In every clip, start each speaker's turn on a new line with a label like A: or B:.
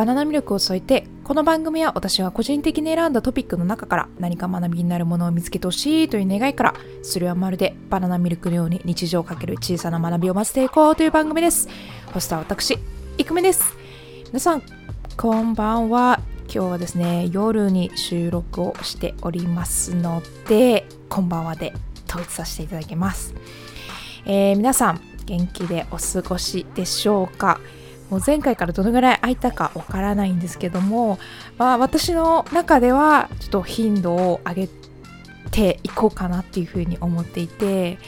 A: バナナミルクを添えてこの番組は私が個人的に選んだトピックの中から何か学びになるものを見つけてほしいという願いからそれはまるでバナナミルクのように日常をかける小さな学びを待っていこうという番組です。ホストは私いくめです。皆さんこんばんは。今日はですね夜に収録をしておりますのでこんばんはで統一させていただきます、えー、皆さん元気でお過ごしでしょうか？もう前回からどのぐらい空いたかわからないんですけども、まあ、私の中ではちょっと頻度を上げていこうかなっていうふうに思っていて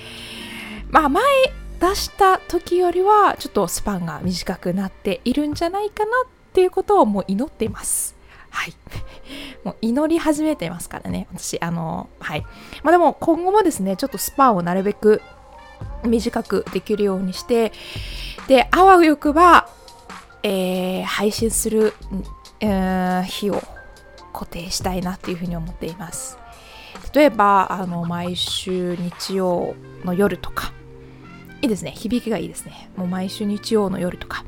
A: まあ前出した時よりはちょっとスパンが短くなっているんじゃないかなっていうことをもう祈っています。はい。もう祈り始めてますからね、私、あの、はい。まあでも今後もですね、ちょっとスパンをなるべく短くできるようにして、で、あわよくば、えー、配信する、えー、日を固定したいなっていうふうに思っています。例えば、あの、毎週日曜の夜とか、いいですね。響きがいいですね。もう毎週日曜の夜とか、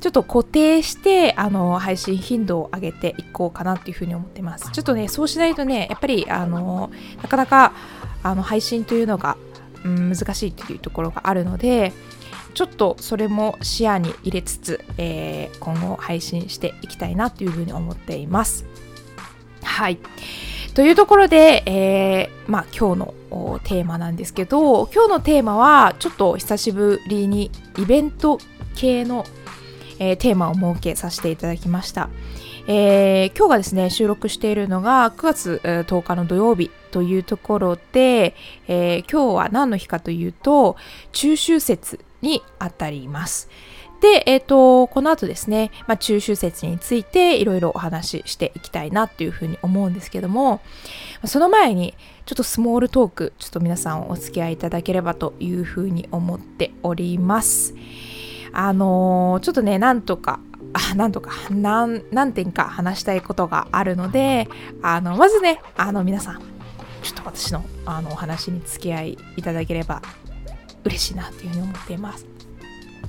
A: ちょっと固定して、あの、配信頻度を上げていこうかなっていうふうに思ってます。ちょっとね、そうしないとね、やっぱり、あの、なかなか、あの、配信というのが、うん、難しいっていうところがあるので、ちょっとそれも視野に入れつつ、えー、今後配信していきたいなというふうに思っています。はい。というところで、えー、まあ今日のテーマなんですけど、今日のテーマはちょっと久しぶりにイベント系の、えー、テーマを設けさせていただきました。えー、今日がですね、収録しているのが9月10日の土曜日というところで、えー、今日は何の日かというと、中秋節にあたります。で、えっ、ー、と、この後ですね、まあ、中秋節についていろいろお話ししていきたいなっていうふうに思うんですけども、その前に、ちょっとスモールトーク、ちょっと皆さんお付き合いいただければというふうに思っております。あのー、ちょっとね、なんとか、あなんとか何、何点か話したいことがあるので、あの、まずね、あの、皆さん、ちょっと私のあのお話に付き合いいただければ嬉しいなというふうに思っています。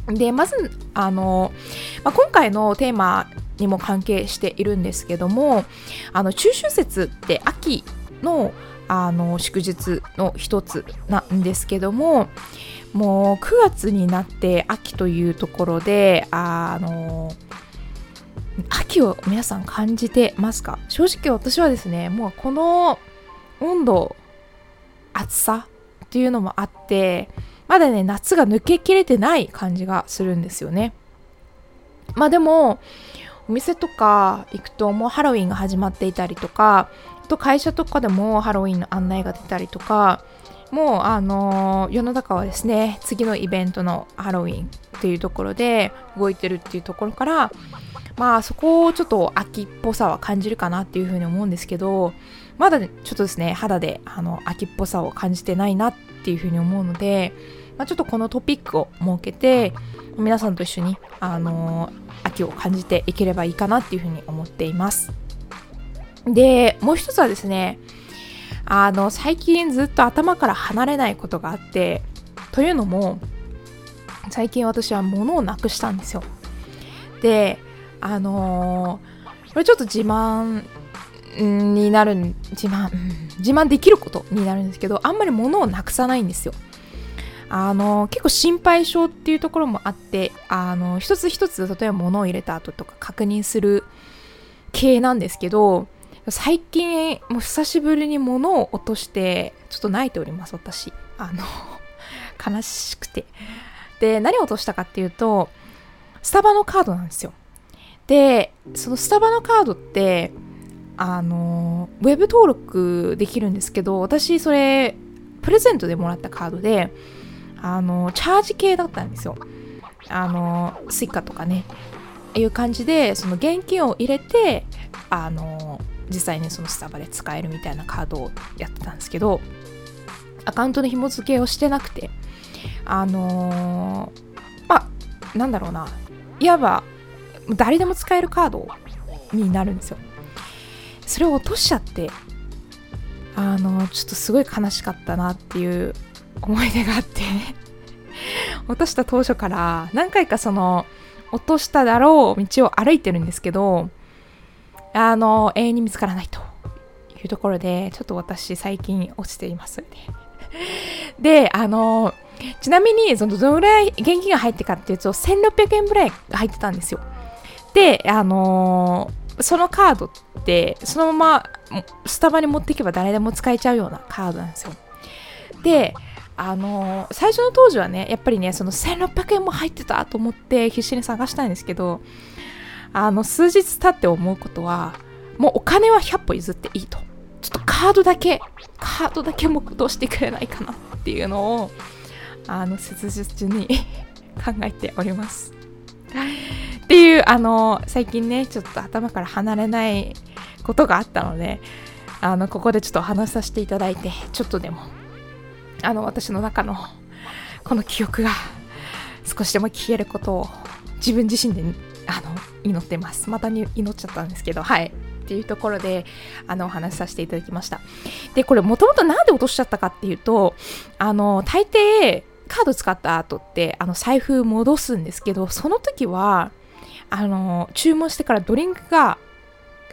A: で、まず、あの、まあ、今回のテーマにも関係しているんですけども、あの、中秋節って秋のあの祝日の一つなんですけども、もう9月になって秋というところで、あの、秋を皆さん感じてますか？正直私はですね、もうこの温度、暑さっていうのもあって、まだね、夏が抜けきれてない感じがするんですよね。まあでも、お店とか行くともうハロウィンが始まっていたりとか、あと会社とかでもハロウィンの案内が出たりとか、もうあの、世の中はですね、次のイベントのハロウィンっていうところで動いてるっていうところから、まあそこをちょっと秋っぽさは感じるかなっていうふうに思うんですけど、まだちょっとですね、肌であの秋っぽさを感じてないなっていうふうに思うので、まあ、ちょっとこのトピックを設けて皆さんと一緒に、あのー、秋を感じていければいいかなっていうふうに思っています。でもう一つはですねあの最近ずっと頭から離れないことがあってというのも最近私は物をなくしたんですよ。であのー、これちょっと自慢になる自慢、自慢できることになるんですけどあんまり物をなくさないんですよ。あの結構心配性っていうところもあってあの一つ一つ例えば物を入れた後とか確認する系なんですけど最近もう久しぶりに物を落としてちょっと泣いております私。あの 悲しくて。で何を落としたかっていうとスタバのカードなんですよ。でそのスタバのカードってあのウェブ登録できるんですけど私それプレゼントでもらったカードであのチャージ系だったんですよ。あのスイカとかね。いう感じでその現金を入れてあの実際にそのスタバで使えるみたいなカードをやってたんですけどアカウントの紐付けをしてなくてあのまあなんだろうな。いわば誰でも使えるカードになるんですよ。それを落としちゃってあのちょっとすごい悲しかったなっていう思い出があって 落とした当初から何回かその落としただろう道を歩いてるんですけど、あの、永遠に見つからないというところで、ちょっと私最近落ちていますで。で、あの、ちなみに、その、どのぐらい現金が入ってかっていうと、1600円ぐらい入ってたんですよ。で、あのそのカードってそのままスタバに持っていけば誰でも使えちゃうようなカードなんですよ。であの最初の当時はねやっぱりねその1600円も入ってたと思って必死に探したんですけどあの数日経って思うことはもうお金は100歩譲っていいと。ちょっとカードだけカードだけ黙祷してくれないかなっていうのをあの切実に 考えております。っていうあの最近ねちょっと頭から離れないことがあったのであのここでちょっと話させていただいてちょっとでもあの私の中のこの記憶が少しでも消えることを自分自身であの祈ってます。またに祈っちゃったんですけどはい。っていうところであのお話しさせていただきました。でこれもともと何で落としちゃったかっていうとあの大抵カード使った後ってあの財布戻すんですけどその時はあの注文してからドリンクが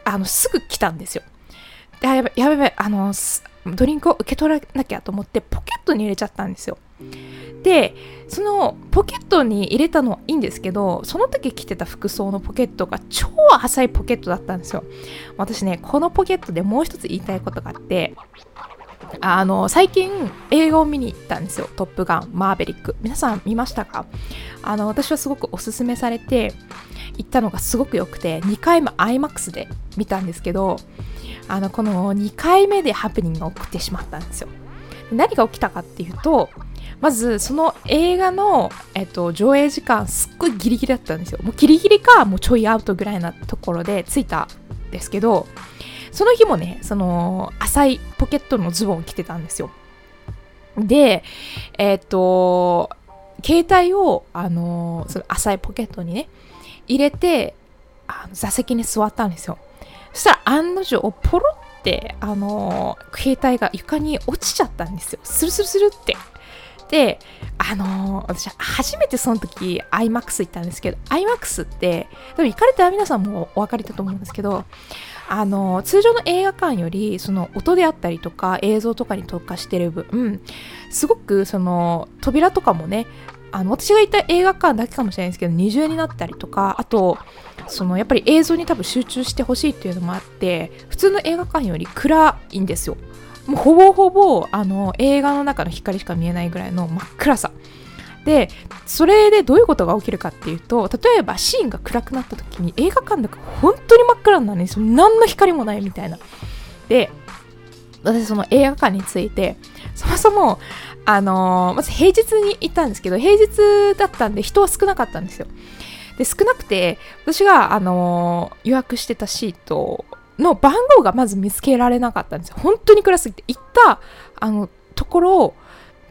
A: あのすぐ来たんですよ。でやべやべやべあのドリンクを受け取らなきゃと思ってポケットに入れちゃったんですよ。でそのポケットに入れたのはいいんですけどその時着てた服装のポケットが超浅いポケットだったんですよ。私ねこのポケットでもう一つ言いたいことがあってあの最近映画を見に行ったんですよ「トップガンマーベリック」皆さん見ましたか？あの私はすごくおすすめされて行ったのがすごく良くて2回目 IMAX で見たんですけどあのこの2回目でハプニングが起きてしまったんですよ。何が起きたかっていうとまずその映画の、えっと、上映時間すっごいギリギリだったんですよ。もうギリギリかもうちょいアウトぐらいなところで着いたんですけどその日もねその浅いポケットのズボンを着てたんですよ。でえっと携帯をあのその浅いポケットにね入れてあの座席に座ったんですよ。そしたら案の定ポロってあの携帯が床に落ちちゃったんですよ。スルスルスルって。であの私初めてその時 iMAX 行ったんですけど iMAX って多分行かれた皆さんもお分かりだと思うんですけどあの通常の映画館よりその音であったりとか映像とかに特化してる分すごくその扉とかもねあの私が行った映画館だけかもしれないですけど二重になったりとかあとそのやっぱり映像に多分集中してほしいっていうのもあって普通の映画館より暗いんですよ。もうほぼほぼあの映画の中の光しか見えないぐらいの真っ暗さ。でそれでどういうことが起きるかっていうと例えばシーンが暗くなった時に映画館だから本当に真っ暗なんですよ。何の光もないみたいな。で私その映画館についてそもそもあのー、まず平日に行ったんですけど平日だったんで人は少なかったんですよ。で少なくて私が、あのー、予約してたシートの番号がまず見つけられなかったんですよ。本当に暗すぎて。行ったあのところ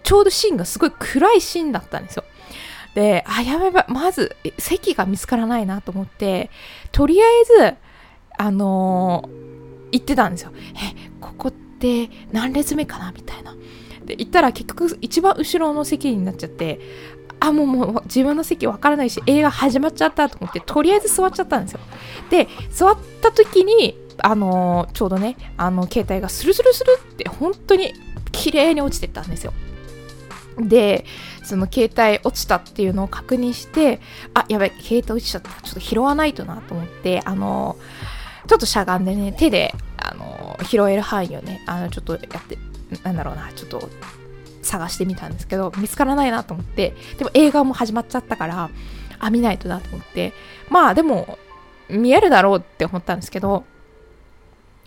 A: ちょうどシーンがすごい暗いシーンだったんですよ。であやばいやばまず席が見つからないなと思ってとりあえずあのー、行ってたんですよ。えここって何列目かなみたいな。で行ったら結局一番後ろの席になっちゃってあもうもう自分の席わからないし映画始まっちゃったと思ってとりあえず座っちゃったんですよ。で座った時にあの、ちょうどねあの携帯がスルスルスルって本当に綺麗に落ちてったんですよ。でその携帯落ちたっていうのを確認してあやばい携帯落ちちゃった。ちょっと拾わないとなと思ってあの、ちょっとしゃがんでね手であの、拾える範囲をねあのちょっとやってなんだろうなちょっと探してみたんですけど見つからないなと思ってでも映画も始まっちゃったからあ見ないとなと思ってまあでも見えるだろうって思ったんですけど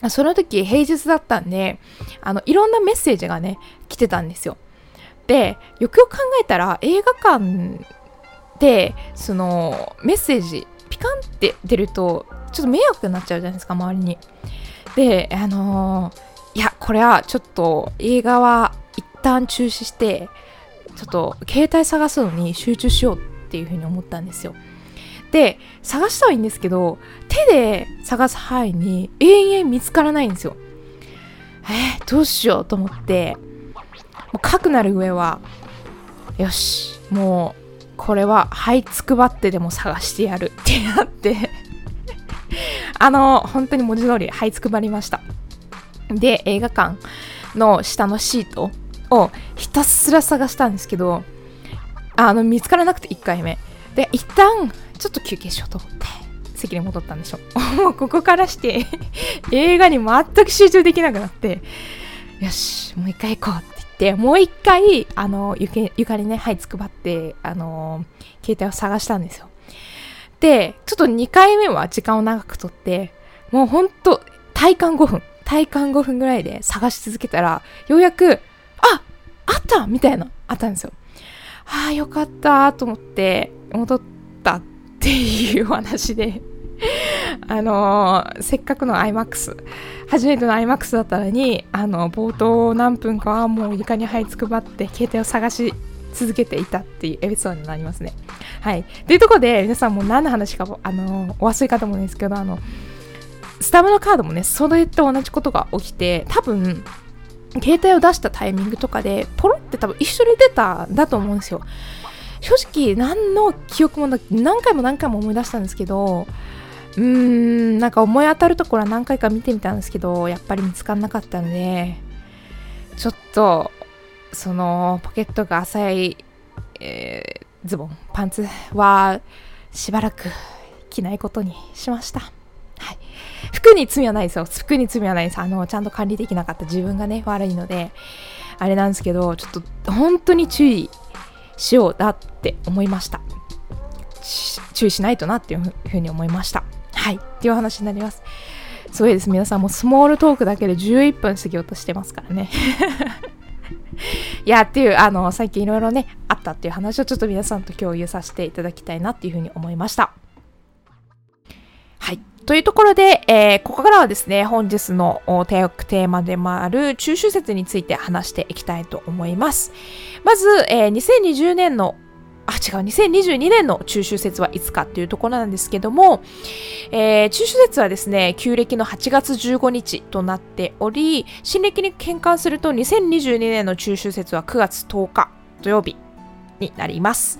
A: その時平日だったんであのいろんなメッセージがね来てたんですよ。でよくよく考えたら映画館でそのメッセージピカンって出るとちょっと迷惑になっちゃうじゃないですか周りに。であのー、いやこれはちょっと映画は一旦中止してちょっと携帯探すのに集中しようっていうふうに思ったんですよ。で探したはいいんですけど手で探す範囲に永遠見つからないんですよ。えー、どうしようと思って。もうかくなる上はよしもうこれは這いつくばってでも探してやるってなって。あの本当に文字通り這いつくばりました。で映画館の下のシートをひたすら探したんですけどあの見つからなくて1回目。で一旦ちょっと休憩しようと思って席に戻ったんでしょもうここからして映画に全く集中できなくなってよしもう一回行こうって言ってもう一回あの床にねはいつくばってあの携帯を探したんですよ。でちょっと2回目は時間を長くとってもうほんと体感5分。体感5分ぐらいで探し続けたらようやくああったみたいなあったんですよああよかったと思って戻ったっていう話で あのー、せっかくの iMAX 初めての iMAX だったのにあの冒頭何分かはもう床に這いつくばって携帯を探し続けていたっていうエピソードになりますね。はい。というところで皆さんも何の話かあのお忘れかと思うんですけどあのスタムのカードもねそれと同じことが起きて多分携帯を出したタイミングとかでポロって多分一緒に出たんだと思うんですよ。正直何の記憶もなく何回も何回も思い出したんですけどうーんなんか思い当たるところは何回か見てみたんですけどやっぱり見つからなかったのでちょっとそのポケットが浅い、えー、ズボンパンツはしばらく着ないことにしました。服に罪はないですよ。服に罪はないです。あの、ちゃんと管理できなかった自分がね、悪いので、あれなんですけど、ちょっと本当に注意しようだって思いました。注意しないとなっていうふうに思いました。はい。っていう話になります。すごいです。皆さんもスモールトークだけで11分過ぎようとしてますからね。いや、っていう、あの、最近いろいろね、あったっていう話をちょっと皆さんと共有させていただきたいなっていうふうに思いました。はい。というところで、えー、ここからはですね、本日のテーマでもある中秋節について話していきたいと思います。まず、えー、2020年のあ、違う、2022年の中秋節はいつかっていうところなんですけども、えー、中秋節はですね、旧暦の8月15日となっており、新暦に変換すると2022年の中秋節は9月10日土曜日になります。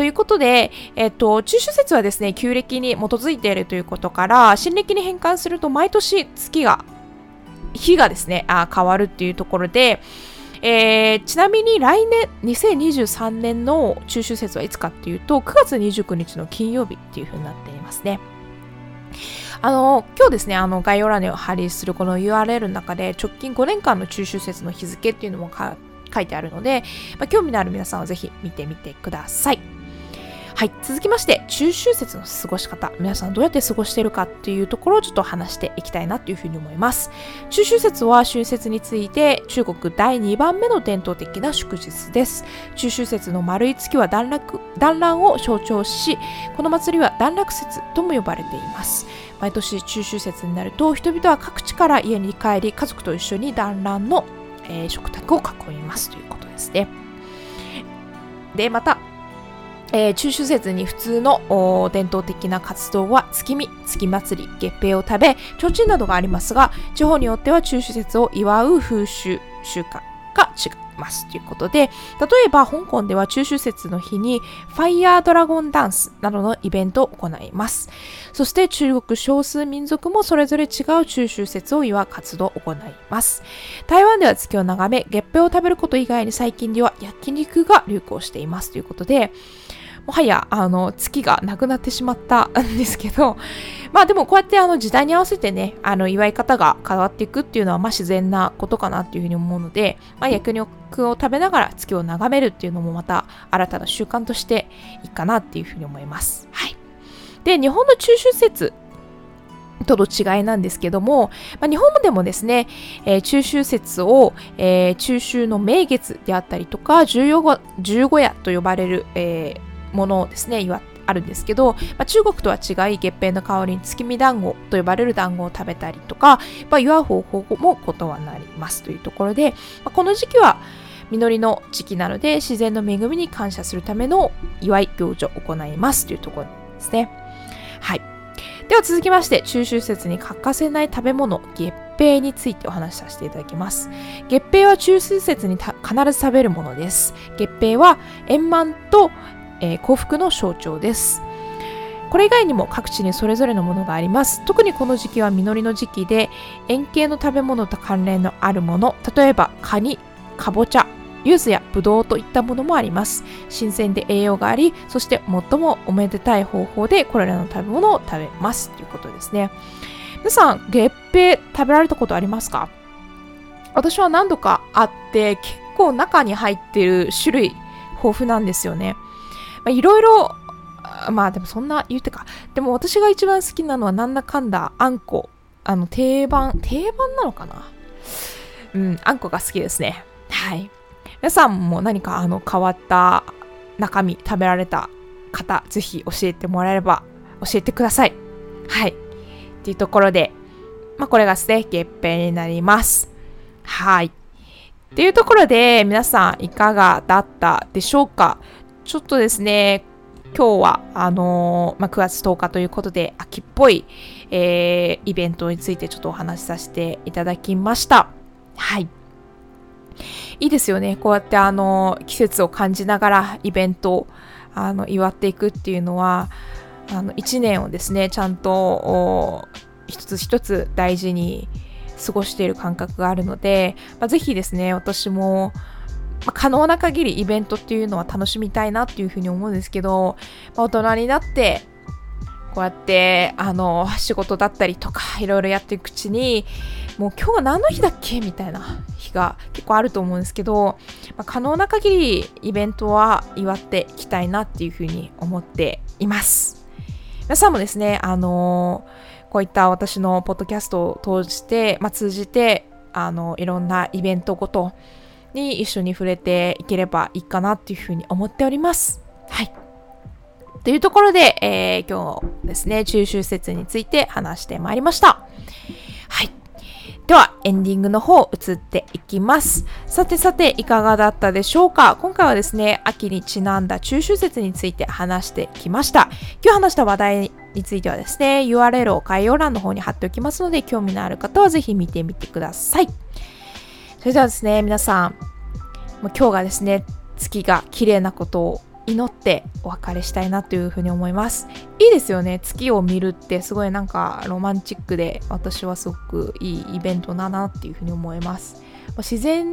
A: ということで、えっと、中秋節はですね、旧暦に基づいているということから、新暦に変換すると毎年月が、日がですね、あ変わるっていうところで、えー、ちなみに来年、2023年の中秋節はいつかっていうと、9月29日の金曜日っていう風になっていますね。あの、今日ですね、あの、概要欄に貼りするこの URL の中で、直近5年間の中秋節の日付っていうのも書いてあるので、まあ、興味のある皆さんはぜひ見てみてください。はい、続きまして、中秋節の過ごし方、皆さんどうやって過ごしてるかっていうところをちょっと話していきたいなというふうに思います。中秋節は春節について中国第2番目の伝統的な祝日です。中秋節の丸い月は団落団らんを象徴し、この祭りは団落節とも呼ばれています。毎年中秋節になると人々は各地から家に帰り家族と一緒に団らんの、えー、食卓を囲みますということですね。で、また、えー、中秋節に普通の伝統的な活動は月見、月祭り、月餅を食べ、提灯などがありますが、地方によっては中秋節を祝う風習、習慣が違いますということで、例えば香港では中秋節の日にファイヤードラゴンダンスなどのイベントを行います。そして中国少数民族もそれぞれ違う中秋節を祝う活動を行います。台湾では月を眺め、月餅を食べること以外に最近では焼肉が流行していますということで、もはやあの月がなくなってしまったんですけど、まあでもこうやってあの時代に合わせてね、あの祝い方が変わっていくっていうのはまあ自然なことかなっていうふうに思うので、まあ、焼肉を食べながら月を眺めるっていうのもまた新たな習慣としていいかなっていうふうに思います。はい。で、日本の中秋節との違いなんですけども、まあ、日本でもですね、えー、中秋節を、えー、中秋の名月であったりとか、十五夜と呼ばれる、えーものですね、あるんですけど、まあ、中国とは違い月餅の代わりに月見団子と呼ばれる団子を食べたりとか、まあ、祝う方法も異なりますというところで、まあ、この時期は実りの時期なので自然の恵みに感謝するための祝い行事を行いますというところですね。はい。では続きまして、中秋節に欠かせない食べ物、月餅についてお話しさせていただきます。月餅は中秋節に必ず食べるものです。月餅は円満とえー、幸福の象徴です。これ以外にも各地にそれぞれのものがあります。特にこの時期は実りの時期で円形の食べ物と関連のあるもの例えばカニかぼちゃ柚子やブドウといったものもあります。新鮮で栄養がありそして最もおめでたい方法でこれらの食べ物を食べますということですね。皆さん月餅食べられたことありますか？私は何度かあって結構中に入ってる種類豊富なんですよね。いろいろまあでもそんな言うてか。でも私が一番好きなのはなんだかんだあんこ。あの定番。定番なのかな？うんあんこが好きですね。はい。皆さんも何かあの変わった中身食べられた方ぜひ教えてもらえれば教えてください。はい。っていうところでまあこれがですね月餅になります。はい。っていうところで皆さんいかがだったでしょうか？ちょっとですね今日はあのー、まあ、9月10日ということで秋っぽい、えー、イベントについてちょっとお話しさせていただきました。はい。いいですよね。こうやってあの季節を感じながらイベントをあの祝っていくっていうのはあの1年をですねちゃんと一つ一つ大事に過ごしている感覚があるので、まあ、ぜひですね私もまあ、可能な限りイベントっていうのは楽しみたいなっていうふうに思うんですけど、まあ、大人になってこうやってあの仕事だったりとかいろいろやっていくうちにもう今日は何の日だっけ？みたいな日が結構あると思うんですけど、まあ、可能な限りイベントは祝っていきたいなっていうふうに思っています。皆さんもですねあのこういった私のポッドキャストを通じて、まあ、通じてあのいろんなイベントごとに一緒に触れていければいいかなっていうふうに思っておりますはいというところで、えー、今日ですね、中秋節について話してまいりました。はい。では、エンディングの方、移っていきます。さてさて、いかがだったでしょうか？今回はですね、秋にちなんだ中秋節について話してきました。今日話した話題についてはですね、URL を概要欄の方に貼っておきますので、興味のある方はぜひ見てみてください。それではですね、皆さん、もう今日がですね、月が綺麗なことを祈ってお別れしたいなというふうに思います。いいですよね。月を見るってすごいなんかロマンチックで私はすごくいいイベントだなっていうふうに思います。自然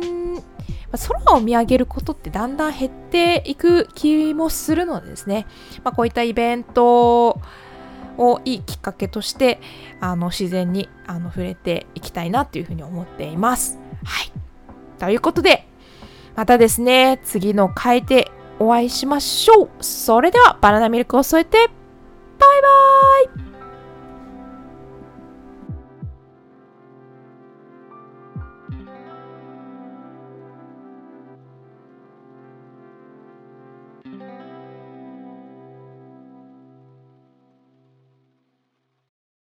A: 空を見上げることってだんだん減っていく気もするのでですね、まあ、こういったイベントをいいきっかけとしてあの自然にあの触れていきたいなというふうに思っています。はい。ということで、またですね、次の回でお会いしましょう。それではバナナミルクを添えて、バイバーイ